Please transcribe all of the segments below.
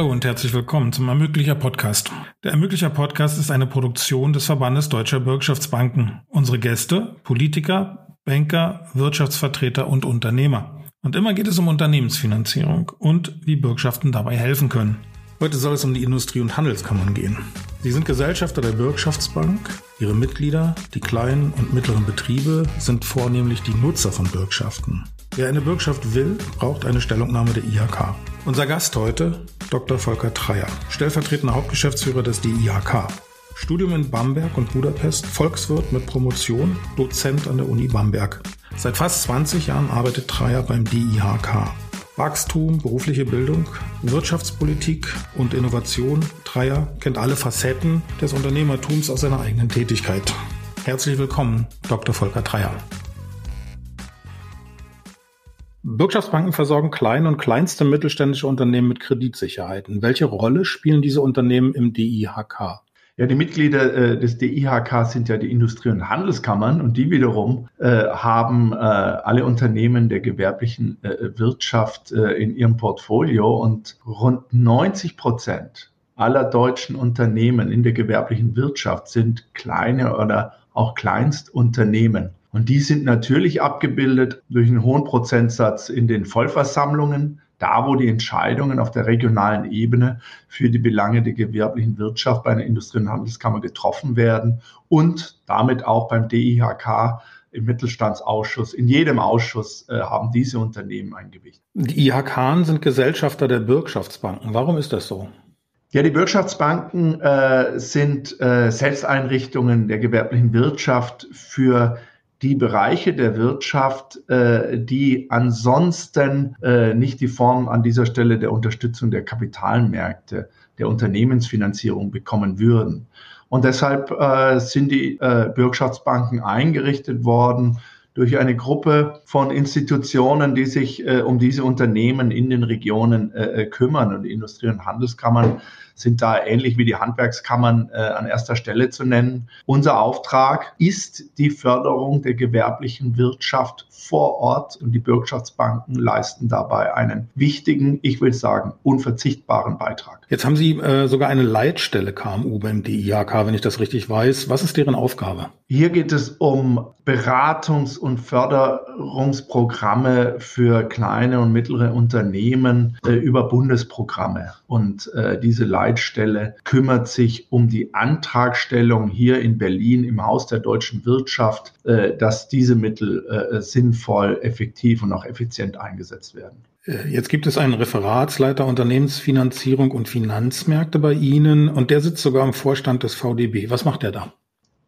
Hallo und herzlich willkommen zum Ermöglicher Podcast. Der Ermöglicher Podcast ist eine Produktion des Verbandes Deutscher Bürgschaftsbanken. Unsere Gäste, Politiker, Banker, Wirtschaftsvertreter und Unternehmer. Und immer geht es um Unternehmensfinanzierung und wie Bürgschaften dabei helfen können. Heute soll es um die Industrie- und Handelskammern gehen. Sie sind Gesellschafter der Bürgschaftsbank. Ihre Mitglieder, die kleinen und mittleren Betriebe, sind vornehmlich die Nutzer von Bürgschaften. Wer eine Bürgschaft will, braucht eine Stellungnahme der IHK. Unser Gast heute, Dr. Volker Treyer, stellvertretender Hauptgeschäftsführer des DIHK. Studium in Bamberg und Budapest, Volkswirt mit Promotion, Dozent an der Uni Bamberg. Seit fast 20 Jahren arbeitet Treyer beim DIHK. Wachstum, berufliche Bildung, Wirtschaftspolitik und Innovation. Treyer kennt alle Facetten des Unternehmertums aus seiner eigenen Tätigkeit. Herzlich willkommen, Dr. Volker Treyer. Bürgschaftsbanken versorgen kleine und kleinste mittelständische Unternehmen mit Kreditsicherheiten. Welche Rolle spielen diese Unternehmen im DIHK? Ja, die Mitglieder äh, des DIHK sind ja die Industrie- und Handelskammern und die wiederum äh, haben äh, alle Unternehmen der gewerblichen äh, Wirtschaft äh, in ihrem Portfolio und rund 90 Prozent aller deutschen Unternehmen in der gewerblichen Wirtschaft sind kleine oder auch Kleinstunternehmen. Und die sind natürlich abgebildet durch einen hohen Prozentsatz in den Vollversammlungen, da wo die Entscheidungen auf der regionalen Ebene für die Belange der gewerblichen Wirtschaft bei einer Industrie- und Handelskammer getroffen werden und damit auch beim DIHK im Mittelstandsausschuss, in jedem Ausschuss äh, haben diese Unternehmen ein Gewicht. Die IHK sind Gesellschafter der Bürgschaftsbanken. Warum ist das so? Ja, die Bürgschaftsbanken äh, sind äh, Selbsteinrichtungen der gewerblichen Wirtschaft für die Bereiche der Wirtschaft, äh, die ansonsten äh, nicht die Form an dieser Stelle der Unterstützung der Kapitalmärkte, der Unternehmensfinanzierung bekommen würden. Und deshalb äh, sind die äh, Bürgschaftsbanken eingerichtet worden durch eine Gruppe von Institutionen, die sich äh, um diese Unternehmen in den Regionen äh, kümmern. Und Industrie- und Handelskammern sind da ähnlich wie die Handwerkskammern äh, an erster Stelle zu nennen. Unser Auftrag ist die Förderung der gewerblichen Wirtschaft vor Ort und die Bürgschaftsbanken leisten dabei einen wichtigen, ich will sagen, unverzichtbaren Beitrag. Jetzt haben Sie äh, sogar eine Leitstelle KMU beim DIHK, wenn ich das richtig weiß. Was ist deren Aufgabe? Hier geht es um Beratungs- und Förderungsprogramme für kleine und mittlere Unternehmen äh, über Bundesprogramme. Und äh, diese Leitstelle kümmert sich um die Antragstellung hier in Berlin im Haus der deutschen Wirtschaft, äh, dass diese Mittel äh, sinnvoll, effektiv und auch effizient eingesetzt werden. Äh, jetzt gibt es einen Referatsleiter Unternehmensfinanzierung und Finanzmärkte bei Ihnen und der sitzt sogar im Vorstand des VDB. Was macht er da?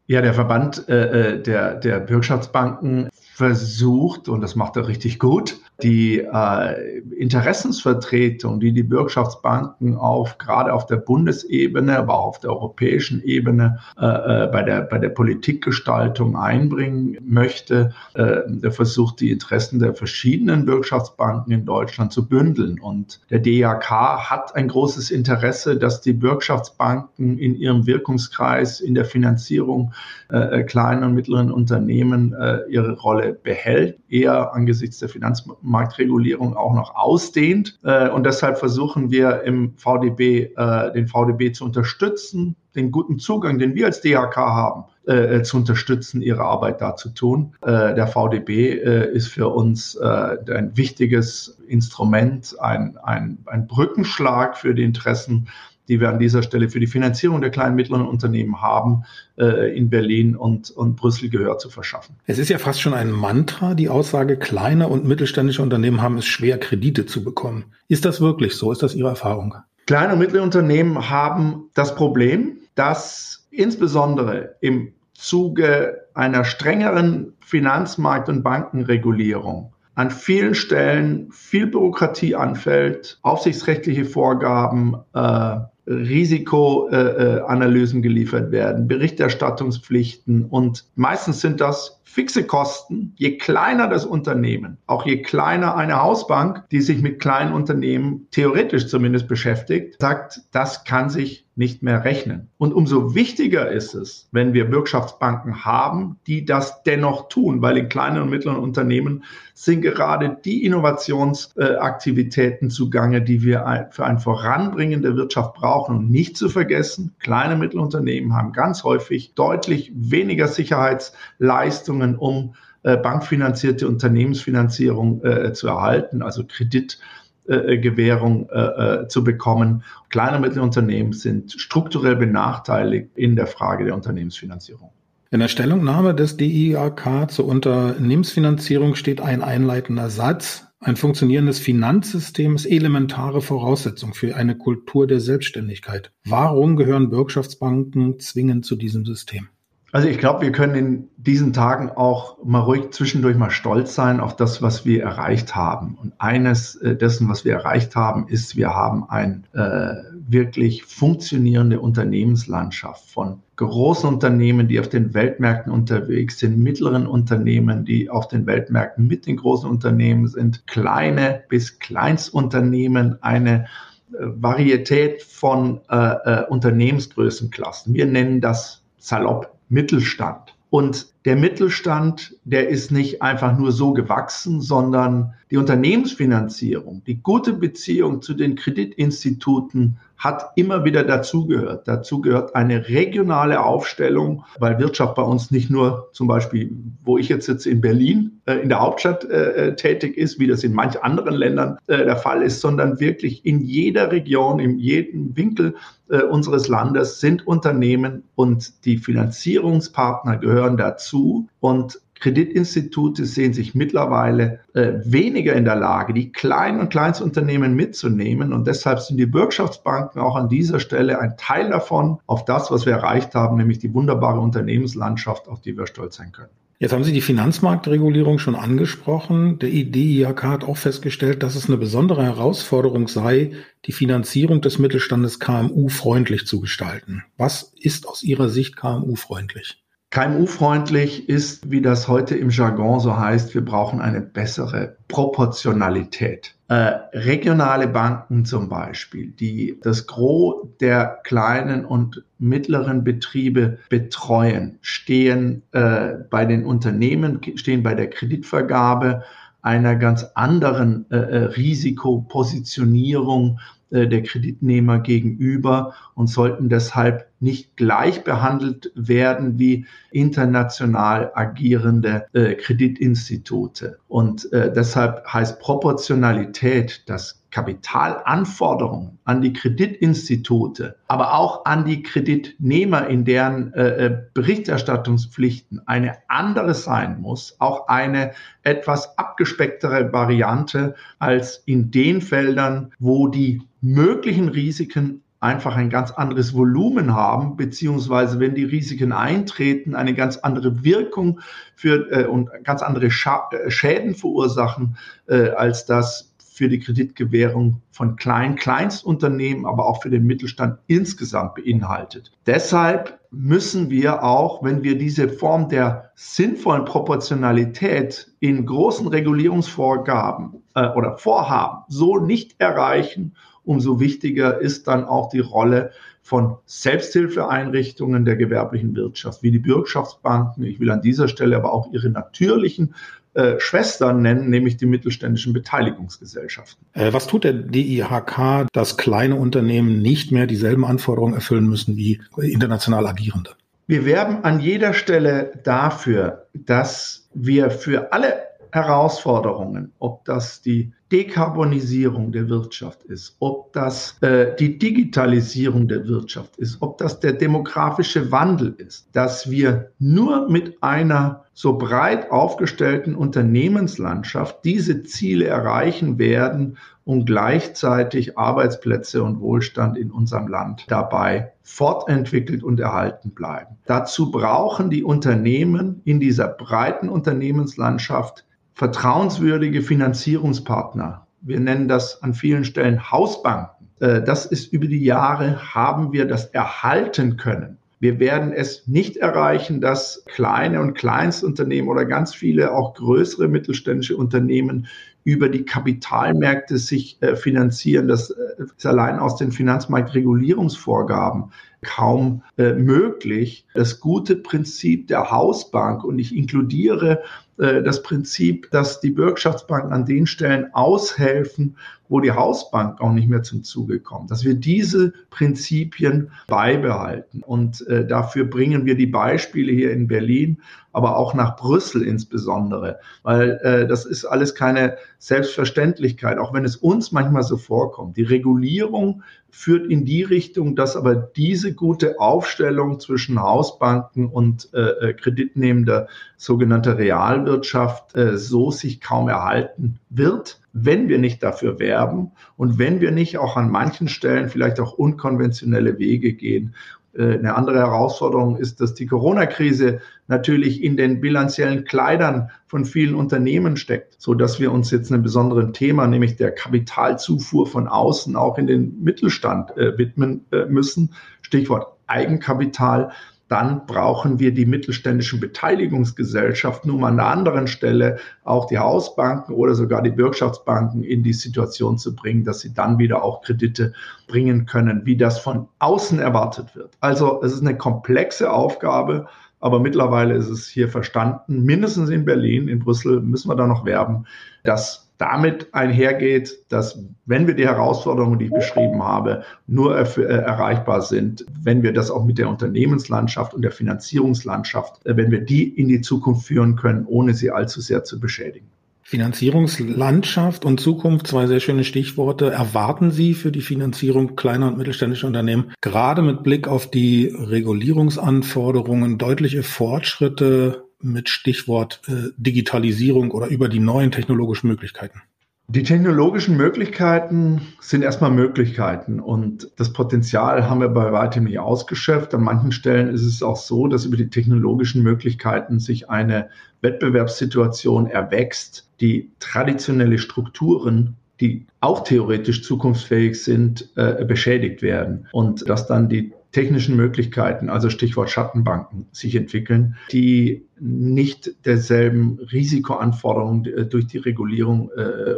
Ja, der Verband äh, äh der, der Bürgschaftsbanken versucht, und das macht er richtig gut, die äh, Interessensvertretung, die die Bürgschaftsbanken auf gerade auf der Bundesebene, aber auch auf der europäischen Ebene äh, äh, bei der bei der Politikgestaltung einbringen möchte, äh, der versucht die Interessen der verschiedenen Bürgschaftsbanken in Deutschland zu bündeln. Und der DAK hat ein großes Interesse, dass die Bürgschaftsbanken in ihrem Wirkungskreis in der Finanzierung äh, äh kleinen und mittleren Unternehmen äh, ihre Rolle behält, eher angesichts der Finanzmarktregulierung auch noch ausdehnt. Äh, und deshalb versuchen wir im VDB, äh, den VDB zu unterstützen, den guten Zugang, den wir als DHK haben, äh, zu unterstützen, ihre Arbeit da zu tun. Der VDB ist für uns ein wichtiges Instrument, ein, ein, ein Brückenschlag für die Interessen die wir an dieser Stelle für die Finanzierung der kleinen und mittleren Unternehmen haben, äh, in Berlin und, und Brüssel Gehör zu verschaffen. Es ist ja fast schon ein Mantra, die Aussage, kleine und mittelständische Unternehmen haben es schwer, Kredite zu bekommen. Ist das wirklich so? Ist das Ihre Erfahrung? Kleine und mittlere Unternehmen haben das Problem, dass insbesondere im Zuge einer strengeren Finanzmarkt- und Bankenregulierung an vielen Stellen viel Bürokratie anfällt, aufsichtsrechtliche Vorgaben, äh, Risikoanalysen geliefert werden, Berichterstattungspflichten und meistens sind das fixe Kosten. Je kleiner das Unternehmen, auch je kleiner eine Hausbank, die sich mit kleinen Unternehmen theoretisch zumindest beschäftigt, sagt, das kann sich nicht mehr rechnen. Und umso wichtiger ist es, wenn wir Wirtschaftsbanken haben, die das dennoch tun, weil in kleinen und mittleren Unternehmen sind gerade die Innovationsaktivitäten zugange, die wir für ein Voranbringen der Wirtschaft brauchen. Und nicht zu vergessen, kleine und mittlere Unternehmen haben ganz häufig deutlich weniger Sicherheitsleistungen, um äh, bankfinanzierte Unternehmensfinanzierung äh, zu erhalten, also Kredit Gewährung äh, äh, zu bekommen. Kleine und mittlere Unternehmen sind strukturell benachteiligt in der Frage der Unternehmensfinanzierung. In der Stellungnahme des DIAK zur Unternehmensfinanzierung steht ein einleitender Satz. Ein funktionierendes Finanzsystem ist elementare Voraussetzung für eine Kultur der Selbstständigkeit. Warum gehören Bürgschaftsbanken zwingend zu diesem System? Also ich glaube, wir können in diesen Tagen auch mal ruhig zwischendurch mal stolz sein auf das, was wir erreicht haben. Und eines äh, dessen, was wir erreicht haben, ist, wir haben eine äh, wirklich funktionierende Unternehmenslandschaft von großen Unternehmen, die auf den Weltmärkten unterwegs sind, mittleren Unternehmen, die auf den Weltmärkten mit den großen Unternehmen sind, kleine bis Kleinstunternehmen, eine äh, Varietät von äh, äh, Unternehmensgrößenklassen. Wir nennen das salopp Mittelstand. Und der Mittelstand, der ist nicht einfach nur so gewachsen, sondern die Unternehmensfinanzierung, die gute Beziehung zu den Kreditinstituten hat immer wieder dazugehört. Dazu gehört eine regionale Aufstellung, weil Wirtschaft bei uns nicht nur zum Beispiel, wo ich jetzt sitze in Berlin, äh, in der Hauptstadt äh, äh, tätig ist, wie das in manch anderen Ländern äh, der Fall ist, sondern wirklich in jeder Region, in jedem Winkel äh, unseres Landes sind Unternehmen und die Finanzierungspartner gehören dazu. Und Kreditinstitute sehen sich mittlerweile äh, weniger in der Lage, die kleinen und Kleinstunternehmen mitzunehmen. Und deshalb sind die Bürgschaftsbanken auch an dieser Stelle ein Teil davon, auf das, was wir erreicht haben, nämlich die wunderbare Unternehmenslandschaft, auf die wir stolz sein können. Jetzt haben Sie die Finanzmarktregulierung schon angesprochen. Der IDIHK hat auch festgestellt, dass es eine besondere Herausforderung sei, die Finanzierung des Mittelstandes KMU-freundlich zu gestalten. Was ist aus Ihrer Sicht KMU-freundlich? KMU-freundlich ist, wie das heute im Jargon so heißt, wir brauchen eine bessere Proportionalität. Äh, regionale Banken zum Beispiel, die das Gros der kleinen und mittleren Betriebe betreuen, stehen äh, bei den Unternehmen, stehen bei der Kreditvergabe einer ganz anderen äh, äh Risikopositionierung äh, der Kreditnehmer gegenüber und sollten deshalb nicht gleich behandelt werden wie international agierende äh, Kreditinstitute. Und äh, deshalb heißt Proportionalität, dass Kapitalanforderungen an die Kreditinstitute, aber auch an die Kreditnehmer, in deren äh, äh Berichterstattungspflichten eine andere sein muss, auch eine etwas abgespecktere Variante als in den Feldern, wo die möglichen Risiken einfach ein ganz anderes Volumen haben, beziehungsweise wenn die Risiken eintreten, eine ganz andere Wirkung für äh, und ganz andere Scha äh, Schäden verursachen, äh, als das für die Kreditgewährung von kleinen Kleinstunternehmen, aber auch für den Mittelstand insgesamt beinhaltet. Deshalb müssen wir auch, wenn wir diese Form der sinnvollen Proportionalität in großen Regulierungsvorgaben äh, oder Vorhaben so nicht erreichen umso wichtiger ist dann auch die Rolle von Selbsthilfeeinrichtungen der gewerblichen Wirtschaft, wie die Bürgschaftsbanken. Ich will an dieser Stelle aber auch ihre natürlichen äh, Schwestern nennen, nämlich die mittelständischen Beteiligungsgesellschaften. Äh, was tut der DIHK, dass kleine Unternehmen nicht mehr dieselben Anforderungen erfüllen müssen wie international agierende? Wir werben an jeder Stelle dafür, dass wir für alle Herausforderungen, ob das die Dekarbonisierung der Wirtschaft ist, ob das äh, die Digitalisierung der Wirtschaft ist, ob das der demografische Wandel ist, dass wir nur mit einer so breit aufgestellten Unternehmenslandschaft diese Ziele erreichen werden und gleichzeitig Arbeitsplätze und Wohlstand in unserem Land dabei fortentwickelt und erhalten bleiben. Dazu brauchen die Unternehmen in dieser breiten Unternehmenslandschaft vertrauenswürdige Finanzierungspartner. Wir nennen das an vielen Stellen Hausbanken. Äh, das ist über die Jahre, haben wir das erhalten können. Wir werden es nicht erreichen, dass kleine und Kleinstunternehmen oder ganz viele auch größere mittelständische Unternehmen über die Kapitalmärkte sich äh, finanzieren. Das äh, ist allein aus den Finanzmarktregulierungsvorgaben kaum möglich. Das gute Prinzip der Hausbank und ich inkludiere das Prinzip, dass die Bürgschaftsbanken an den Stellen aushelfen, wo die Hausbank auch nicht mehr zum Zuge kommt, dass wir diese Prinzipien beibehalten. Und äh, dafür bringen wir die Beispiele hier in Berlin, aber auch nach Brüssel insbesondere, weil äh, das ist alles keine Selbstverständlichkeit, auch wenn es uns manchmal so vorkommt. Die Regulierung führt in die Richtung, dass aber diese gute Aufstellung zwischen Hausbanken und äh, äh kreditnehmender sogenannter Realwirtschaft äh, so sich kaum erhalten wird wenn wir nicht dafür werben und wenn wir nicht auch an manchen Stellen vielleicht auch unkonventionelle Wege gehen. Äh, eine andere Herausforderung ist, dass die Corona-Krise natürlich in den bilanziellen Kleidern von vielen Unternehmen steckt, so dass wir uns jetzt einem besonderen Thema, nämlich der Kapitalzufuhr von außen auch in den Mittelstand äh, widmen äh, müssen. Stichwort Eigenkapital dann brauchen wir die mittelständischen Beteiligungsgesellschaften, um an der anderen Stelle auch die Hausbanken oder sogar die Bürgschaftsbanken in die Situation zu bringen, dass sie dann wieder auch Kredite bringen können, wie das von außen erwartet wird. Also es ist eine komplexe Aufgabe, aber mittlerweile ist es hier verstanden, mindestens in Berlin, in Brüssel müssen wir da noch werben, dass damit einhergeht, dass wenn wir die Herausforderungen, die ich beschrieben habe, nur äh, erreichbar sind, wenn wir das auch mit der Unternehmenslandschaft und der Finanzierungslandschaft, äh, wenn wir die in die Zukunft führen können, ohne sie allzu sehr zu beschädigen. Finanzierungslandschaft und Zukunft, zwei sehr schöne Stichworte. Erwarten Sie für die Finanzierung kleiner und mittelständischer Unternehmen gerade mit Blick auf die Regulierungsanforderungen deutliche Fortschritte mit Stichwort äh, Digitalisierung oder über die neuen technologischen Möglichkeiten? Die technologischen Möglichkeiten sind erstmal Möglichkeiten und das Potenzial haben wir bei weitem nicht ausgeschöpft. An manchen Stellen ist es auch so, dass über die technologischen Möglichkeiten sich eine Wettbewerbssituation erwächst, die traditionelle Strukturen die auch theoretisch zukunftsfähig sind, äh, beschädigt werden. Und dass dann die technischen Möglichkeiten, also Stichwort Schattenbanken, sich entwickeln, die nicht derselben Risikoanforderungen äh, durch die Regulierung äh,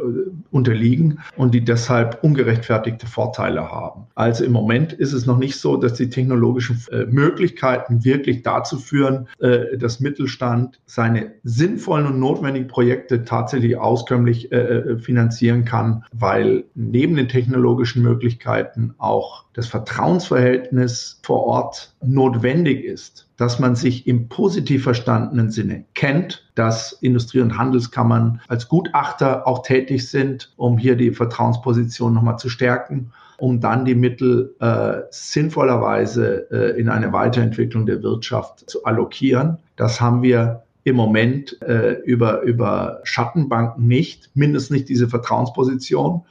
unterliegen und die deshalb ungerechtfertigte Vorteile haben. Also im Moment ist es noch nicht so, dass die technologischen äh, Möglichkeiten wirklich dazu führen, äh, dass Mittelstand seine sinnvollen und notwendigen Projekte tatsächlich auskömmlich äh, äh, finanzieren kann, weil neben den technologischen Möglichkeiten auch das Vertrauensverhältnis vor Ort notwendig ist dass man sich im positiv verstandenen Sinne kennt, dass Industrie- und Handelskammern als Gutachter auch tätig sind, um hier die Vertrauensposition nochmal zu stärken, um dann die Mittel äh, sinnvollerweise äh, in eine Weiterentwicklung der Wirtschaft zu allokieren. Das haben wir im Moment äh, über, über Schattenbanken nicht, mindestens nicht diese Vertrauensposition.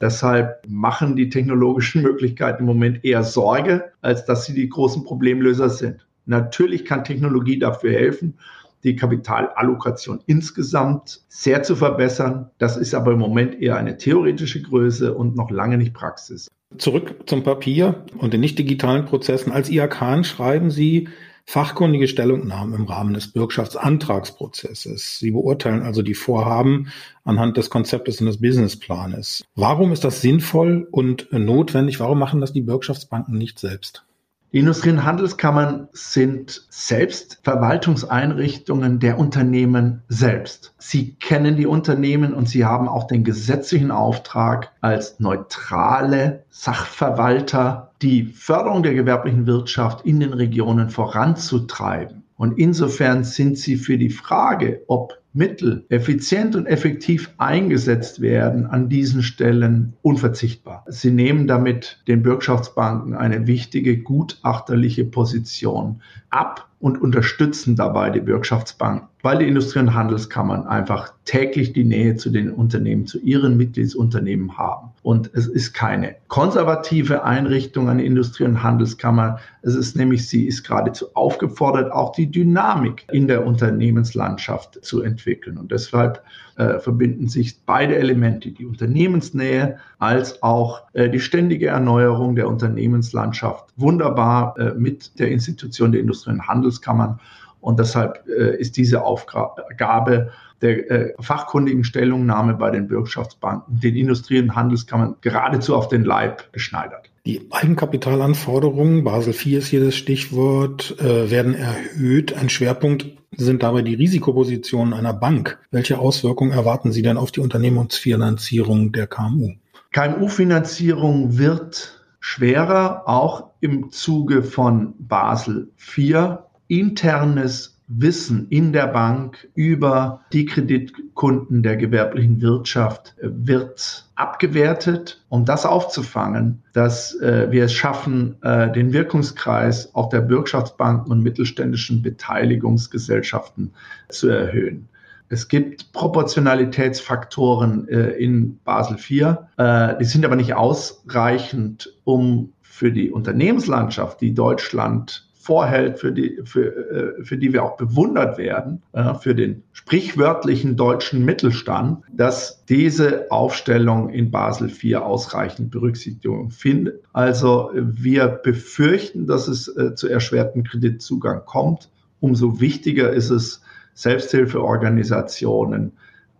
Deshalb machen die technologischen Möglichkeiten im Moment eher Sorge, als dass sie die großen Problemlöser sind. Natürlich kann Technologie dafür helfen, die Kapitalallokation insgesamt sehr zu verbessern. Das ist aber im Moment eher eine theoretische Größe und noch lange nicht Praxis. Zurück zum Papier und den nicht digitalen Prozessen. Als IAK schreiben Sie fachkundige Stellungnahmen im Rahmen des Bürgschaftsantragsprozesses. Sie beurteilen also die Vorhaben anhand des Konzeptes und des Businessplanes. Warum ist das sinnvoll und notwendig? Warum machen das die Bürgschaftsbanken nicht selbst? Die Industrie- und Handelskammern sind selbst Verwaltungseinrichtungen der Unternehmen selbst. Sie kennen die Unternehmen und sie haben auch den gesetzlichen Auftrag als neutrale Sachverwalter die Förderung der gewerblichen Wirtschaft in den Regionen voranzutreiben. Und insofern sind sie für die Frage, ob Mittel effizient und effektiv eingesetzt werden an diesen Stellen unverzichtbar. Sie nehmen damit den Bürgschaftsbanken eine wichtige gutachterliche Position ab und unterstützen dabei die Bürgschaftsbanken, weil die Industrie- und Handelskammern einfach täglich die Nähe zu den Unternehmen, zu ihren Mitgliedsunternehmen haben. Und es ist keine konservative Einrichtung an Industrie- und Handelskammer. Es ist nämlich, sie ist geradezu aufgefordert, auch die Dynamik in der Unternehmenslandschaft zu entwickeln. Und deshalb äh, verbinden sich beide Elemente, die Unternehmensnähe als auch äh, die ständige Erneuerung der Unternehmenslandschaft, wunderbar äh, mit der Institution der Industrie- und Handelskammern. Und deshalb äh, ist diese Aufgabe der äh, fachkundigen Stellungnahme bei den Bürgschaftsbanken den Industrie- und Handelskammern geradezu auf den Leib geschneidert. Die Eigenkapitalanforderungen, Basel IV ist hier das Stichwort, äh, werden erhöht. Ein Schwerpunkt sind dabei die Risikopositionen einer Bank. Welche Auswirkungen erwarten Sie denn auf die Unternehmensfinanzierung der KMU? KMU-Finanzierung wird schwerer, auch im Zuge von Basel IV. Internes Wissen in der Bank über die Kreditkunden der gewerblichen Wirtschaft wird abgewertet, um das aufzufangen, dass äh, wir es schaffen, äh, den Wirkungskreis auch der Bürgschaftsbanken und mittelständischen Beteiligungsgesellschaften zu erhöhen. Es gibt Proportionalitätsfaktoren äh, in Basel IV, äh, die sind aber nicht ausreichend, um für die Unternehmenslandschaft, die Deutschland vorhält, für die, für, äh, für die wir auch bewundert werden, für den sprichwörtlichen deutschen Mittelstand, dass diese Aufstellung in Basel IV ausreichend Berücksichtigung findet. Also wir befürchten, dass es äh, zu erschwerten Kreditzugang kommt. Umso wichtiger ist es, Selbsthilfeorganisationen,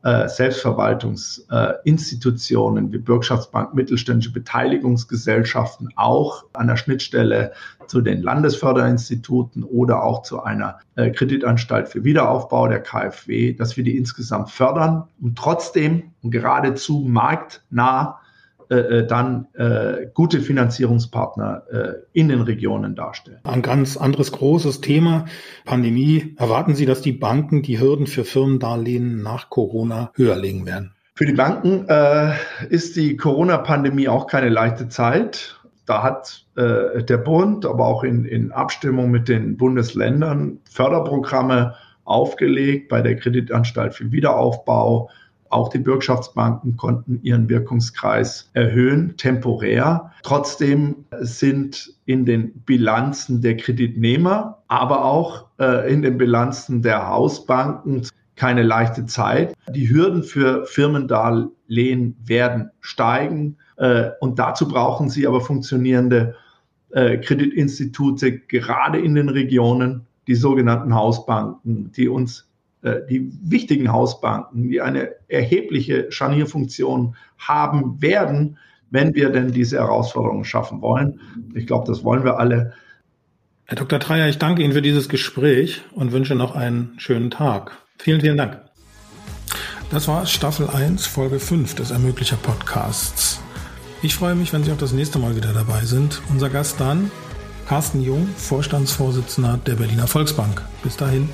äh, Selbstverwaltungsinstitutionen wie Bürgschaftsbank, mittelständische Beteiligungsgesellschaften auch an der Schnittstelle zu den Landesförderinstituten oder auch zu einer äh, Kreditanstalt für Wiederaufbau der KfW, dass wir die insgesamt fördern und trotzdem und geradezu marktnah äh, äh, dann äh, gute Finanzierungspartner äh, in den Regionen darstellen. Ein ganz anderes großes Thema, Pandemie. Erwarten Sie, dass die Banken die Hürden für Firmendarlehen nach Corona höher legen werden? Für die Banken äh, ist die Corona-Pandemie auch keine leichte Zeit. Da hat der Bund, aber auch in, in Abstimmung mit den Bundesländern Förderprogramme aufgelegt bei der Kreditanstalt für Wiederaufbau, auch die Bürgschaftsbanken konnten ihren Wirkungskreis erhöhen, temporär. Trotzdem sind in den Bilanzen der Kreditnehmer, aber auch äh, in den Bilanzen der Hausbanken keine leichte Zeit. Die Hürden für Firmendarlehen werden steigen äh, und dazu brauchen sie aber funktionierende äh, Kreditinstitute, gerade in den Regionen, die sogenannten Hausbanken, die uns die wichtigen Hausbanken, die eine erhebliche Scharnierfunktion haben werden, wenn wir denn diese Herausforderungen schaffen wollen. Ich glaube, das wollen wir alle. Herr Dr. Dreyer, ich danke Ihnen für dieses Gespräch und wünsche noch einen schönen Tag. Vielen, vielen Dank. Das war Staffel 1, Folge 5 des Ermöglicher Podcasts. Ich freue mich, wenn Sie auch das nächste Mal wieder dabei sind. Unser Gast dann, Carsten Jung, Vorstandsvorsitzender der Berliner Volksbank. Bis dahin.